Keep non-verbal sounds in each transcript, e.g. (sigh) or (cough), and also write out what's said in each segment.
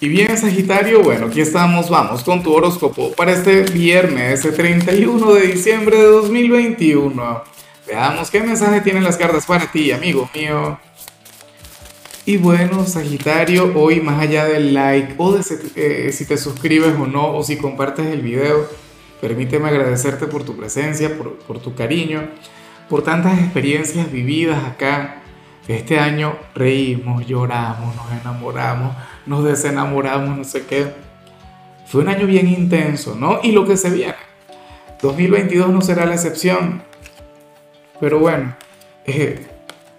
Y bien, Sagitario, bueno, aquí estamos, vamos con tu horóscopo para este viernes, el 31 de diciembre de 2021. Veamos qué mensaje tienen las cartas para ti, amigo mío. Y bueno, Sagitario, hoy más allá del like o eh, si te suscribes o no, o si compartes el video, permíteme agradecerte por tu presencia, por, por tu cariño, por tantas experiencias vividas acá este año reímos, lloramos, nos enamoramos, nos desenamoramos, no sé qué. Fue un año bien intenso, ¿no? Y lo que se viene. 2022 no será la excepción. Pero bueno, eh,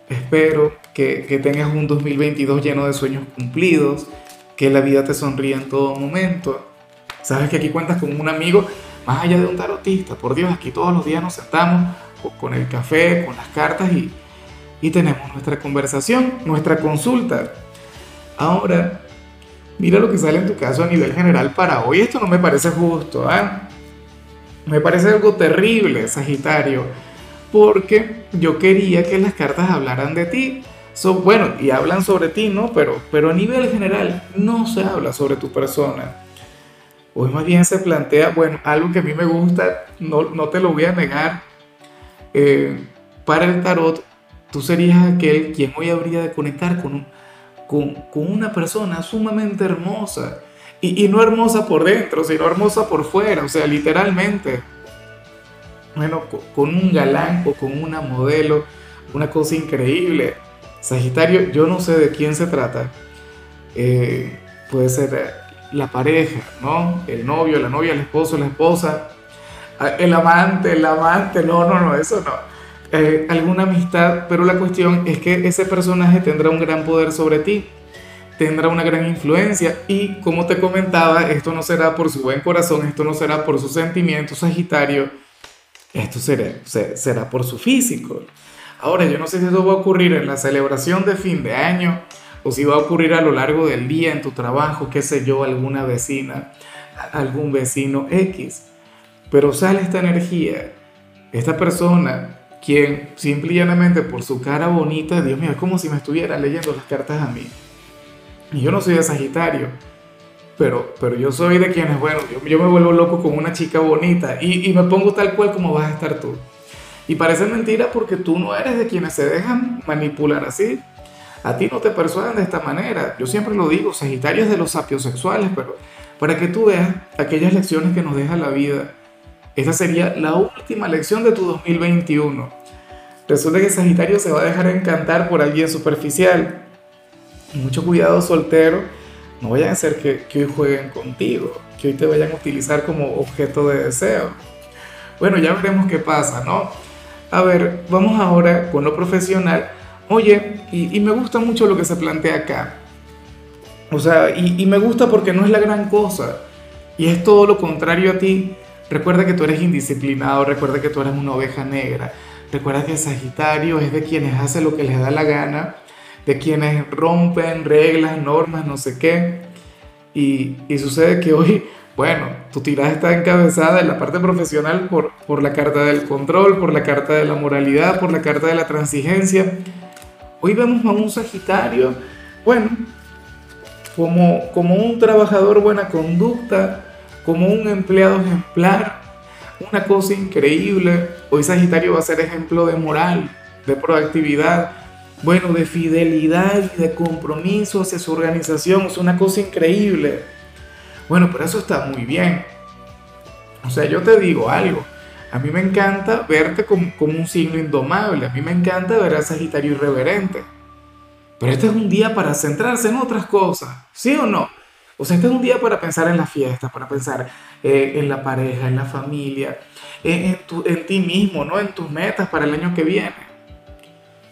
espero que, que tengas un 2022 lleno de sueños cumplidos, que la vida te sonríe en todo momento. Sabes que aquí cuentas con un amigo, más allá de un tarotista. Por Dios, aquí todos los días nos sentamos con el café, con las cartas y y tenemos nuestra conversación, nuestra consulta. Ahora, mira lo que sale en tu caso a nivel general para hoy. Esto no me parece justo, ¿eh? Me parece algo terrible, Sagitario, porque yo quería que las cartas hablaran de ti. son bueno, y hablan sobre ti, ¿no? Pero, pero a nivel general no se habla sobre tu persona. Hoy más bien se plantea, bueno, algo que a mí me gusta, no, no te lo voy a negar. Eh, para el tarot Tú serías aquel quien hoy habría de conectar con, con, con una persona sumamente hermosa. Y, y, no hermosa por dentro, sino hermosa por fuera, o sea, literalmente. Bueno, con un galán o con una modelo, una cosa increíble. Sagitario, yo no sé de quién se trata. Eh, puede ser la pareja, ¿no? El novio, la novia, el esposo, la esposa, el amante, el amante, no, no, no, eso no eh, alguna amistad, pero la cuestión es que ese personaje tendrá un gran poder sobre ti, tendrá una gran influencia y como te comentaba, esto no será por su buen corazón, esto no será por sus sentimientos, Sagitario, esto será, será por su físico. Ahora, yo no sé si eso va a ocurrir en la celebración de fin de año o si va a ocurrir a lo largo del día en tu trabajo, qué sé yo, alguna vecina, algún vecino X. Pero sale esta energía, esta persona quien simple y llanamente por su cara bonita, Dios mío, es como si me estuviera leyendo las cartas a mí. Y yo no soy de Sagitario, pero, pero yo soy de quienes, bueno, yo, me vuelvo loco con una chica bonita y, y, me pongo tal cual como vas a estar tú. Y parece mentira porque tú no eres de quienes se dejan manipular así. A ti no te persuaden de esta manera. Yo siempre lo digo, Sagitario es de los sapiosexuales, pero para que tú veas aquellas lecciones que nos deja la vida esta sería la última lección de tu 2021. Resulta que Sagitario se va a dejar encantar por alguien superficial. Mucho cuidado soltero. No vayan a ser que, que hoy jueguen contigo, que hoy te vayan a utilizar como objeto de deseo. Bueno, ya veremos qué pasa, ¿no? A ver, vamos ahora con lo profesional. Oye, y, me gusta mucho lo que se plantea acá. O sea, y, y me gusta porque no es la gran cosa. Y es todo lo contrario a ti. Recuerda que tú eres indisciplinado, recuerda que tú eres una oveja negra, recuerda que Sagitario es de quienes hace lo que les da la gana, de quienes rompen reglas, normas, no sé qué. Y, sucede que hoy, bueno, tu tirada está encabezada en la parte profesional por, por la carta del control, por la carta de la moralidad, por la carta de la transigencia. Hoy vemos a un Sagitario, bueno, como, como un trabajador buena conducta, como un empleado ejemplar, una cosa increíble. Hoy Sagitario va a ser ejemplo de moral, de proactividad, bueno, de fidelidad y de compromiso hacia su organización. Es una cosa increíble. Bueno, pero eso está muy bien. O sea, yo te digo algo. A mí me encanta verte como, como un signo indomable. A mí me encanta ver al Sagitario irreverente. Pero este es un día para centrarse en otras cosas. ¿Sí o no? O sea, este es un día para pensar en la fiesta, para pensar eh, en la pareja, en la familia, en, en ti mismo, ¿no? En tus metas para el año que viene.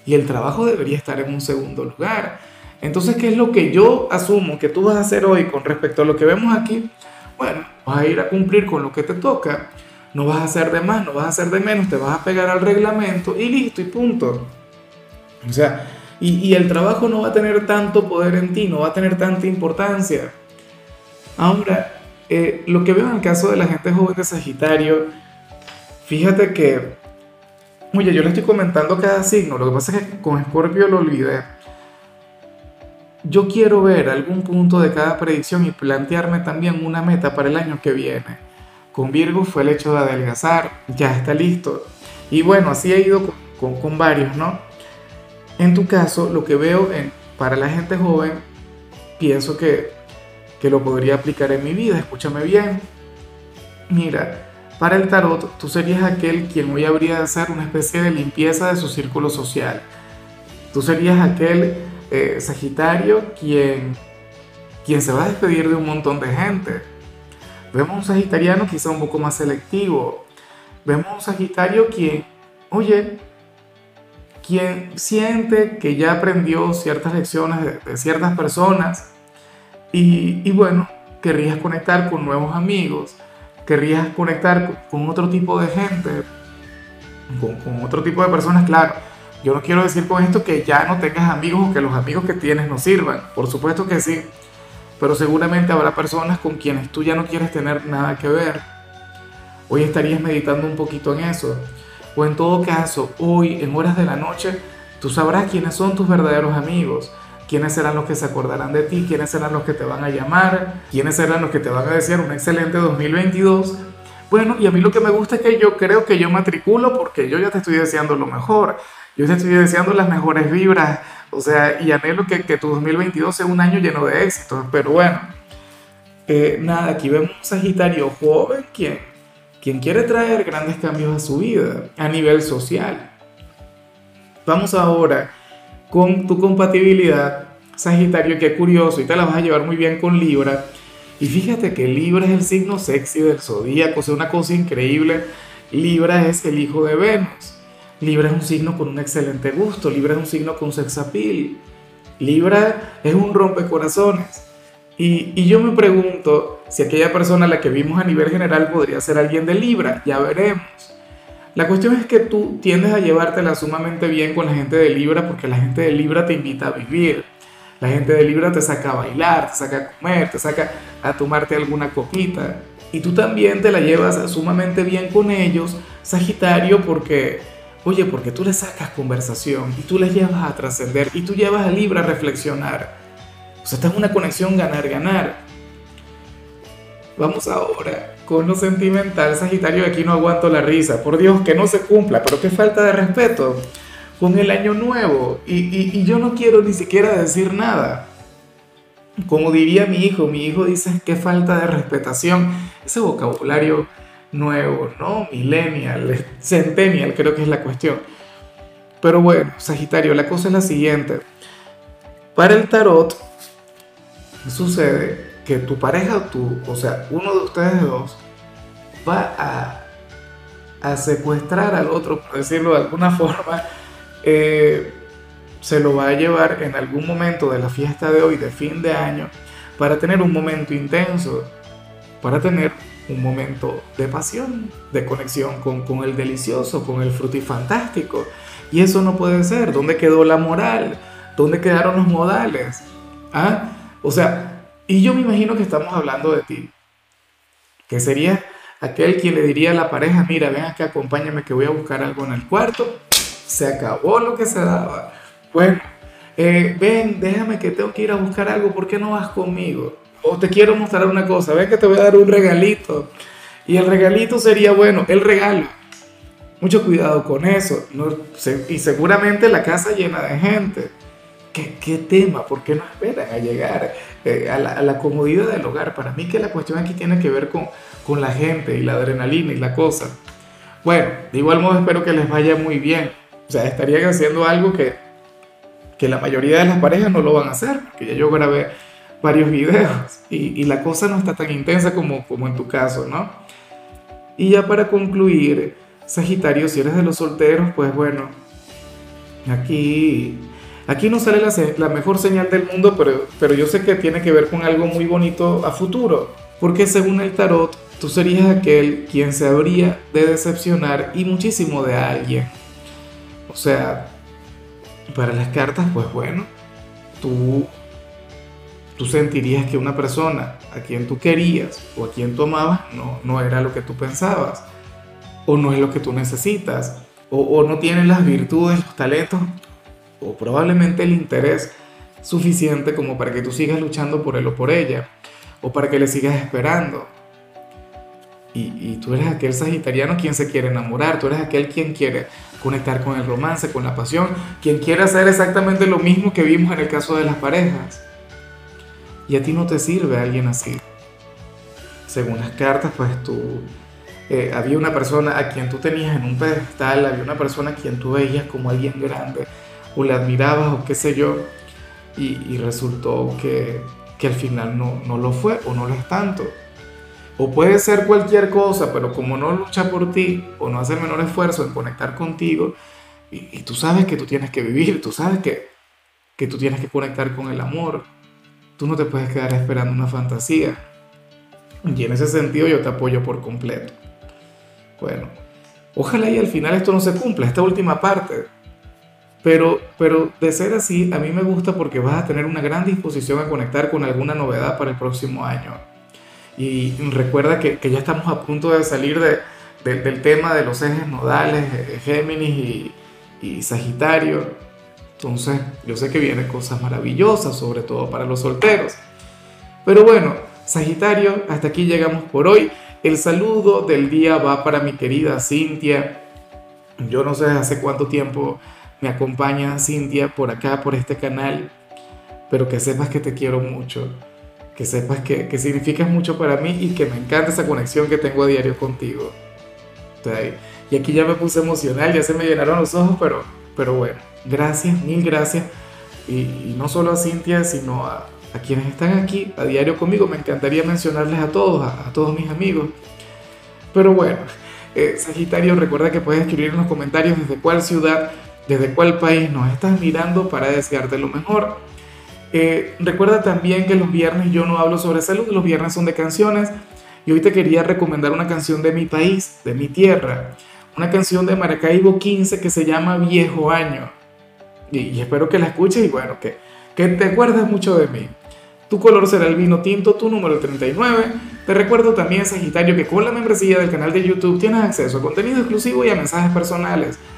Y el trabajo debería estar en un segundo lugar. Entonces, ¿qué es lo que yo asumo que tú vas a hacer hoy con respecto a lo que vemos aquí? Bueno, vas a ir a cumplir con lo que te toca. No vas a hacer de más, no vas a hacer de menos, te vas a pegar al reglamento y listo y punto. O sea, y, y el trabajo no va a tener tanto poder en ti, no va a tener tanta importancia. Ahora, eh, lo que veo en el caso de la gente joven de Sagitario, fíjate que, oye, yo le estoy comentando cada signo, lo que pasa es que con Escorpio lo olvidé. yo quiero ver algún punto de cada predicción y plantearme también una meta para el año que viene. Con Virgo fue el hecho de adelgazar, ya está listo. Y bueno, así he ido con, varios, ¿no? En tu caso, lo que veo en, para la gente joven, pienso que, que lo podría aplicar en mi vida. Escúchame bien. Mira, para el tarot, tú serías aquel quien hoy habría de hacer una especie de limpieza de su círculo social. Tú serías aquel eh, Sagitario quien, quien se va a despedir de un montón de gente Vemos un Sagitariano quizá un poco más selectivo. Vemos un Sagitario quien, oye, quien siente que ya aprendió ciertas lecciones de, ciertas personas y, bueno, querrías conectar con nuevos amigos, querrías conectar con, otro tipo de gente, con, con, otro tipo de personas, claro. Yo no quiero decir con esto que ya no tengas amigos o que los amigos que tienes no sirvan, por supuesto que sí, pero seguramente habrá personas con quienes tú ya no quieres tener nada que ver. Hoy estarías meditando un poquito en eso. O en todo caso, hoy en horas de la noche, tú sabrás quiénes son tus verdaderos amigos, quiénes serán los que se acordarán de ti, quiénes serán los que te van a llamar, quiénes serán los que te van a decir un excelente 2022. Bueno, y a mí lo que me gusta es que yo creo que yo matriculo porque yo ya te estoy deseando lo mejor. Yo te estoy deseando las mejores vibras, o sea, y anhelo que, que tu 2022 sea un año lleno de éxitos. Pero bueno, eh, nada, aquí vemos un Sagitario joven quien, quien quiere traer grandes cambios a su vida a nivel social. Vamos ahora con tu compatibilidad, Sagitario, que curioso, y te la vas a llevar muy bien con Libra. Y fíjate que Libra es el signo sexy del zodíaco, o una cosa increíble. Libra es el hijo de Venus. Libra es un signo con un excelente gusto, Libra es un signo con sex appeal, Libra es un rompecorazones. Y, y yo me pregunto si aquella persona a la que vimos a nivel general podría ser alguien de Libra, ya veremos. La cuestión es que tú tiendes a llevártela sumamente bien con la gente de Libra porque la gente de Libra te invita a vivir. La gente de Libra te saca a bailar, te saca a comer, te saca a tomarte alguna copita. Y tú también te la llevas sumamente bien con ellos, Sagitario, porque Oye, porque tú le sacas conversación y tú le llevas a trascender y tú llevas a Libra a reflexionar. O sea, esta es una conexión ganar-ganar. Vamos ahora con lo sentimental, Sagitario, aquí no aguanto la risa. Por Dios, que no se cumpla, pero qué falta de respeto con el año nuevo. Y, y yo no quiero ni siquiera decir nada. Como diría mi hijo, mi hijo dice, qué falta de respetación. Ese vocabulario nuevo, ¿no? Millennial, centennial, creo que es la cuestión. Pero bueno, Sagitario, la cosa es la siguiente. Para el tarot, sucede que tu pareja, tú, o sea, uno de ustedes dos, va a, a secuestrar al otro, por decirlo de alguna (laughs) forma, eh, se lo va a llevar en algún momento de la fiesta de hoy, de fin de año, para tener un momento intenso, para tener un momento de pasión, de conexión con, con el delicioso, con el frutifantástico. Y eso no puede ser. ¿Dónde quedó la moral? ¿Dónde quedaron los modales? ¿Ah? O sea, y yo me imagino que estamos hablando de ti. Que sería aquel quien le diría a la pareja, mira, ven acá, acompáñame que voy a buscar algo en el cuarto. Se acabó lo que se daba. Bueno, eh, ven, déjame que tengo que ir a buscar algo, ¿por qué no vas conmigo? o te quiero mostrar una cosa, ven que te voy a dar un regalito. Y el regalito sería, bueno, el regalo. Mucho cuidado con eso. y seguramente la casa llena de gente. ¿Qué, tema? ¿Por qué no esperan a llegar eh, a, la, comodidad del hogar? Para mí que la cuestión aquí tiene que ver con, con la gente y la adrenalina y la cosa. Bueno, de igual modo espero que les vaya muy bien. O sea, estarían haciendo algo que, que la mayoría de las parejas no lo van a hacer. Que ya yo grabé varios videos y, la cosa no está tan intensa como, como en tu caso, ¿no? Y ya para concluir, Sagitario, si eres de los solteros, pues bueno, aquí, aquí no sale la, mejor señal del mundo, pero, pero yo sé que tiene que ver con algo muy bonito a futuro, porque según el tarot, tú serías aquel quien se habría de decepcionar y muchísimo de alguien. O sea, para las cartas, pues bueno, tú tú sentirías que una persona a quien tú querías o a quien tú amabas no, no era lo que tú pensabas, o no es lo que tú necesitas, o, no tiene las virtudes, los talentos, o probablemente el interés suficiente como para que tú sigas luchando por él o por ella, o para que le sigas esperando. Y, tú eres aquel sagitariano quien se quiere enamorar, tú eres aquel quien quiere conectar con el romance, con la pasión, quien quiere hacer exactamente lo mismo que vimos en el caso de las parejas. Y a ti no te sirve alguien así. Según las cartas, pues tú eh, había una persona a quien tú tenías en un pedestal, había una persona a quien tú veías como alguien grande, o le admirabas o qué sé yo, y, resultó que, que, al final no, no lo fue o no lo es tanto. O puede ser cualquier cosa, pero como no lucha por ti o no hace el menor esfuerzo en conectar contigo, y, tú sabes que tú tienes que vivir, tú sabes que, que tú tienes que conectar con el amor, tú no te puedes quedar esperando una fantasía. Y en ese sentido yo te apoyo por completo. Bueno, ojalá y al final esto no se cumpla, esta última parte. Pero, pero de ser así, a mí me gusta porque vas a tener una gran disposición a conectar con alguna novedad para el próximo año. Y recuerda que, que ya estamos a punto de salir de, del tema de los ejes nodales, eh, Géminis y, y Sagitario. Entonces, yo sé que vienen cosas maravillosas, sobre todo para los solteros. Pero bueno, Sagitario, hasta aquí llegamos por hoy. El saludo del día va para mi querida Cintia. Yo no sé hace cuánto tiempo me acompaña Cintia por acá, por este canal, pero que sepas que te quiero mucho que sepas que, que significas mucho para mí y que me encanta esa conexión que tengo a diario contigo. Y aquí ya me puse emocional, ya se me llenaron los ojos, pero, pero bueno, gracias, mil gracias. Y, no solo a Cintia, sino a, a, quienes están aquí a diario conmigo. Me encantaría mencionarles a todos, a, todos mis amigos. Pero bueno, eh, Sagitario, recuerda que puedes escribir en los comentarios desde cuál ciudad, desde cuál país nos estás mirando para desearte lo mejor. Eh, recuerda también que los viernes yo no hablo sobre salud, los viernes son de canciones. Y hoy te quería recomendar una canción de mi país, de mi tierra. Una canción de Maracaibo 15 que se llama Viejo Año. Y, espero que la escuches y bueno, que, que te acuerdes mucho de mí. Tu color será el vino tinto, tu número 39. Te recuerdo también, Sagitario, que con la membresía del canal de YouTube tienes acceso a contenido exclusivo y a mensajes personales